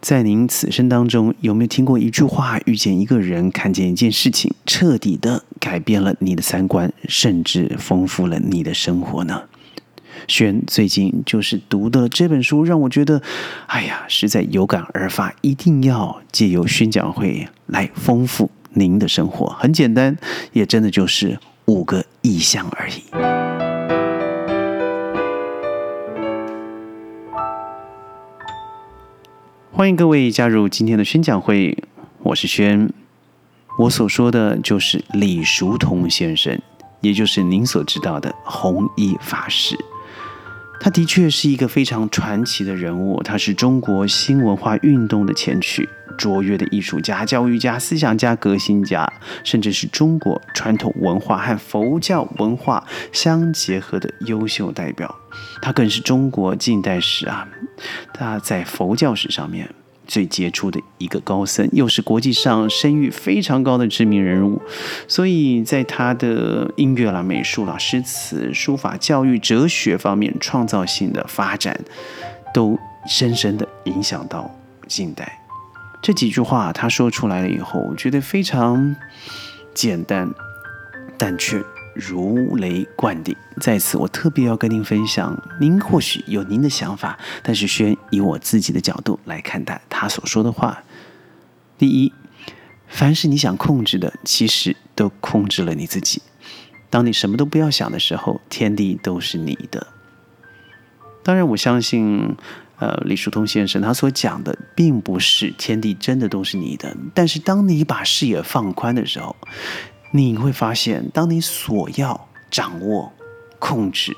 在您此生当中，有没有听过一句话？遇见一个人，看见一件事情，彻底的改变了你的三观，甚至丰富了你的生活呢？轩最近就是读的这本书，让我觉得，哎呀，实在有感而发，一定要借由宣讲会来丰富您的生活。很简单，也真的就是五个意象而已。欢迎各位加入今天的宣讲会，我是轩。我所说的就是李叔同先生，也就是您所知道的弘一法师。他的确是一个非常传奇的人物，他是中国新文化运动的前驱、卓越的艺术家、教育家、思想家、革新家，甚至是中国传统文化和佛教文化相结合的优秀代表。他更是中国近代史啊。他在佛教史上面最杰出的一个高僧，又是国际上声誉非常高的知名人物，所以在他的音乐啦、美术啦、诗词、书法、教育、哲学方面创造性的发展，都深深的影响到近代。这几句话他说出来了以后，我觉得非常简单，但却。如雷贯顶，在此我特别要跟您分享，您或许有您的想法，但是轩以我自己的角度来看待他所说的话。第一，凡是你想控制的，其实都控制了你自己。当你什么都不要想的时候，天地都是你的。当然，我相信，呃，李叔同先生他所讲的，并不是天地真的都是你的。但是，当你把视野放宽的时候，你会发现，当你所要掌握、控制，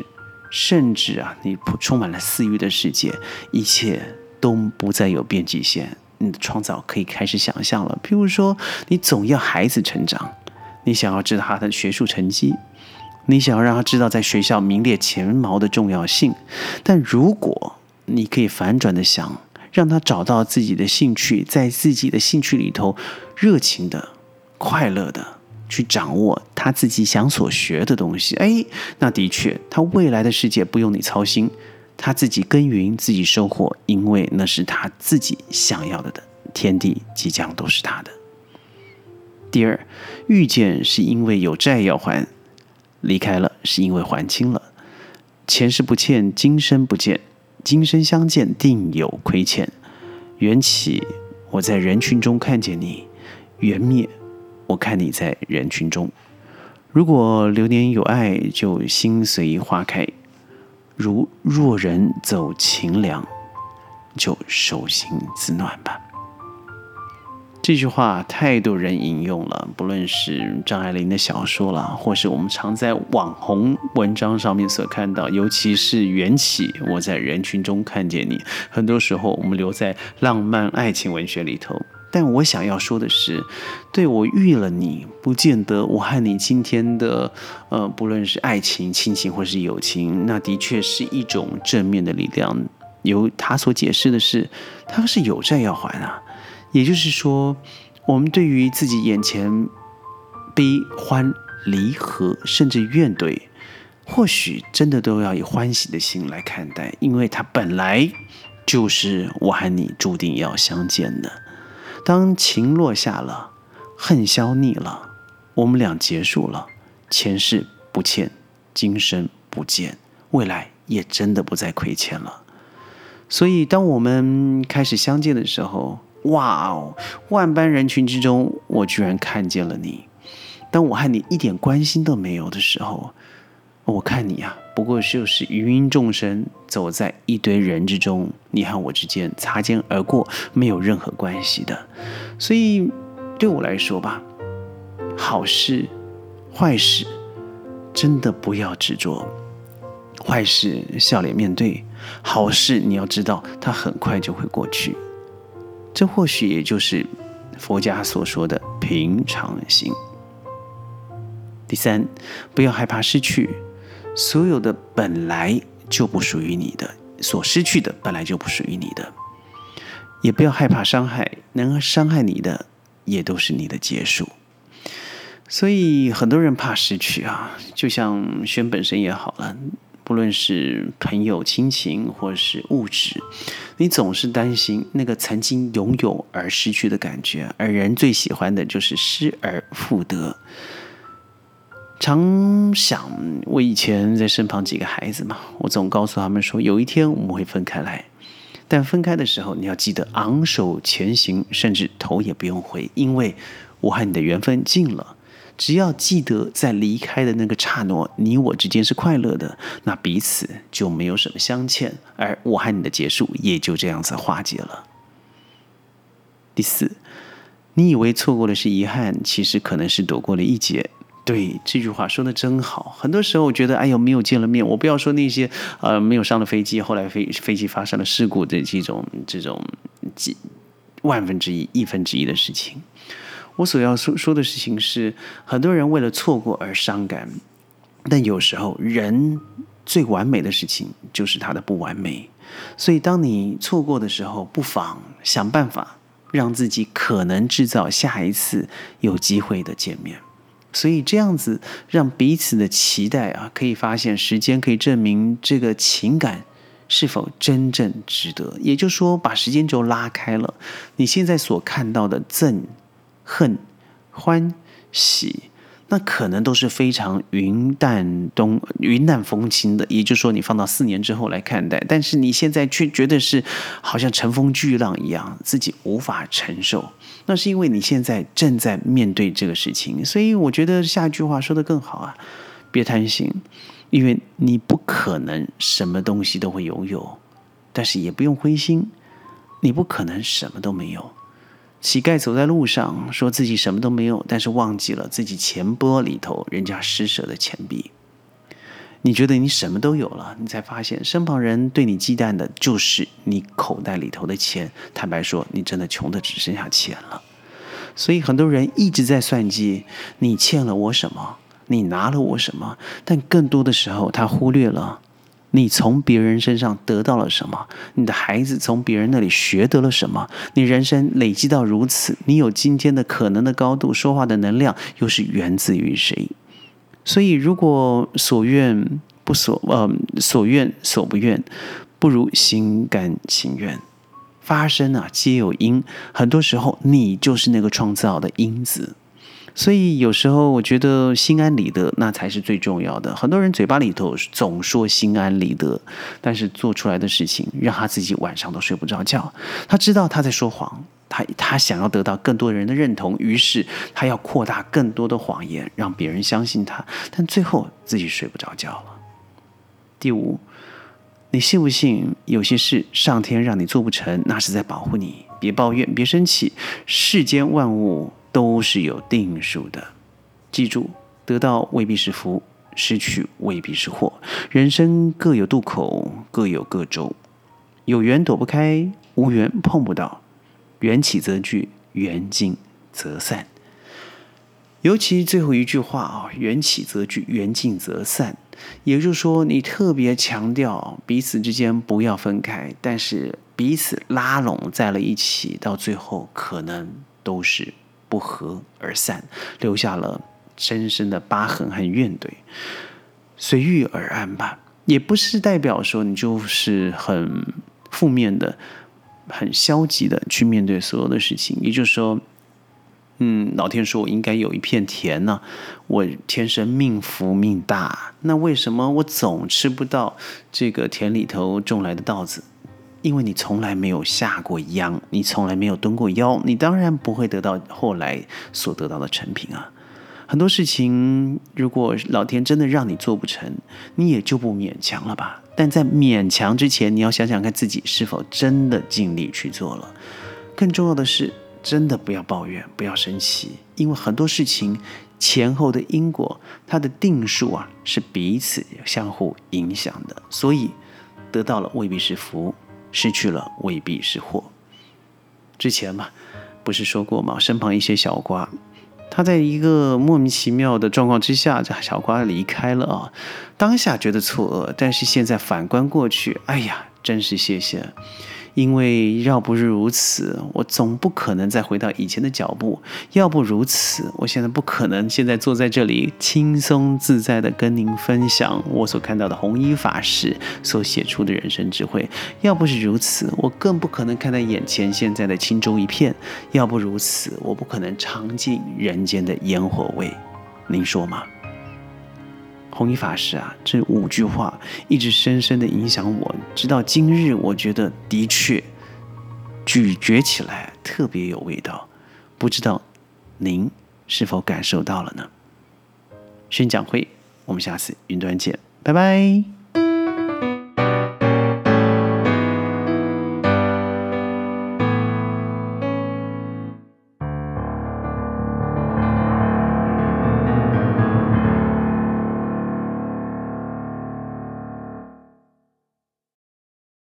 甚至啊，你充满了私欲的世界，一切都不再有边际线。你的创造可以开始想象了。譬如说，你总要孩子成长，你想要知道他的学术成绩，你想要让他知道在学校名列前茅的重要性。但如果你可以反转的想，让他找到自己的兴趣，在自己的兴趣里头，热情的、快乐的。去掌握他自己想所学的东西，哎，那的确，他未来的世界不用你操心，他自己耕耘，自己收获，因为那是他自己想要的的，天地即将都是他的。第二，遇见是因为有债要还，离开了是因为还清了，前世不欠，今生不见，今生相见定有亏欠，缘起，我在人群中看见你，缘灭。我看你在人群中，如果流年有爱，就心随花开；如若人走情凉，就手心自暖吧。这句话太多人引用了，不论是张爱玲的小说了，或是我们常在网红文章上面所看到，尤其是缘起，我在人群中看见你。很多时候，我们留在浪漫爱情文学里头。但我想要说的是，对我遇了你，不见得我和你今天的，呃，不论是爱情、亲情或是友情，那的确是一种正面的力量。由他所解释的是，他是有债要还啊。也就是说，我们对于自己眼前悲欢离合，甚至怨怼，或许真的都要以欢喜的心来看待，因为它本来就是我和你注定要相见的。当情落下了，恨消匿了，我们俩结束了，前世不欠，今生不见，未来也真的不再亏欠了。所以，当我们开始相见的时候，哇哦，万般人群之中，我居然看见了你。当我和你一点关心都没有的时候，我看你呀，不过就是芸芸众生走在一堆人之中，你和我之间擦肩而过，没有任何关系的。所以对我来说吧，好事、坏事，真的不要执着。坏事笑脸面对，好事你要知道，它很快就会过去。这或许也就是佛家所说的平常心。第三，不要害怕失去。所有的本来就不属于你的，所失去的本来就不属于你的，也不要害怕伤害，能伤害你的也都是你的结束。所以很多人怕失去啊，就像轩本身也好了，不论是朋友、亲情或是物质，你总是担心那个曾经拥有而失去的感觉，而人最喜欢的就是失而复得。常想，我以前在身旁几个孩子嘛，我总告诉他们说，有一天我们会分开来，但分开的时候，你要记得昂首前行，甚至头也不用回，因为我和你的缘分尽了。只要记得在离开的那个刹那，你我之间是快乐的，那彼此就没有什么相欠，而我和你的结束也就这样子化解了。第四，你以为错过的是遗憾，其实可能是躲过了一劫。对这句话说的真好。很多时候我觉得，哎呦，没有见了面，我不要说那些呃没有上了飞机，后来飞飞机发生了事故的这种这种几万分之一、亿分之一的事情。我所要说说的事情是，很多人为了错过而伤感，但有时候人最完美的事情就是他的不完美。所以，当你错过的时候，不妨想办法让自己可能制造下一次有机会的见面。所以这样子让彼此的期待啊，可以发现时间可以证明这个情感是否真正值得。也就是说，把时间轴拉开了，你现在所看到的憎。恨、欢、喜，那可能都是非常云淡东云淡风轻的。也就是说，你放到四年之后来看待，但是你现在却觉得是好像乘风巨浪一样，自己无法承受。那是因为你现在正在面对这个事情。所以，我觉得下一句话说的更好啊，别贪心，因为你不可能什么东西都会拥有，但是也不用灰心，你不可能什么都没有。乞丐走在路上，说自己什么都没有，但是忘记了自己钱包里头人家施舍的钱币。你觉得你什么都有了，你才发现身旁人对你忌惮的就是你口袋里头的钱。坦白说，你真的穷的只剩下钱了。所以很多人一直在算计你欠了我什么，你拿了我什么，但更多的时候他忽略了。你从别人身上得到了什么？你的孩子从别人那里学得了什么？你人生累积到如此，你有今天的可能的高度，说话的能量又是源自于谁？所以，如果所愿不所呃所愿所不愿，不如心甘情愿。发生啊，皆有因，很多时候你就是那个创造的因子。所以有时候我觉得心安理得那才是最重要的。很多人嘴巴里头总说心安理得，但是做出来的事情让他自己晚上都睡不着觉。他知道他在说谎，他他想要得到更多人的认同，于是他要扩大更多的谎言，让别人相信他，但最后自己睡不着觉了。第五，你信不信有些事上天让你做不成，那是在保护你。别抱怨，别生气，世间万物。都是有定数的，记住，得到未必是福，失去未必是祸。人生各有渡口，各有各舟，有缘躲不开，无缘碰不到。缘起则聚，缘尽则散。尤其最后一句话啊，缘起则聚，缘尽则散。也就是说，你特别强调彼此之间不要分开，但是彼此拉拢在了一起，到最后可能都是。不和而散，留下了深深的疤痕和怨怼，随遇而安吧。也不是代表说你就是很负面的、很消极的去面对所有的事情。也就是说，嗯，老天说我应该有一片田呢，我天生命福命大，那为什么我总吃不到这个田里头种来的稻子？因为你从来没有下过秧，你从来没有蹲过腰，你当然不会得到后来所得到的成品啊。很多事情，如果老天真的让你做不成，你也就不勉强了吧。但在勉强之前，你要想想看自己是否真的尽力去做了。更重要的是，真的不要抱怨，不要生气，因为很多事情前后的因果，它的定数啊是彼此相互影响的，所以得到了未必是福。失去了未必是祸。之前嘛，不是说过吗？身旁一些小瓜，他在一个莫名其妙的状况之下，这小瓜离开了啊。当下觉得错愕，但是现在反观过去，哎呀，真是谢谢，因为要不是如此，我总不可能再回到以前的脚步；要不如此，我现在不可能现在坐在这里轻松自在的跟您分享我所看到的红衣法师所写出的人生智慧；要不是如此，我更不可能看到眼前现在的轻舟一片；要不如此，我不可能尝尽人间的烟火味。您说吗？弘一法师啊，这五句话一直深深的影响我，直到今日，我觉得的确咀嚼起来特别有味道。不知道您是否感受到了呢？宣讲会，我们下次云端见，拜拜。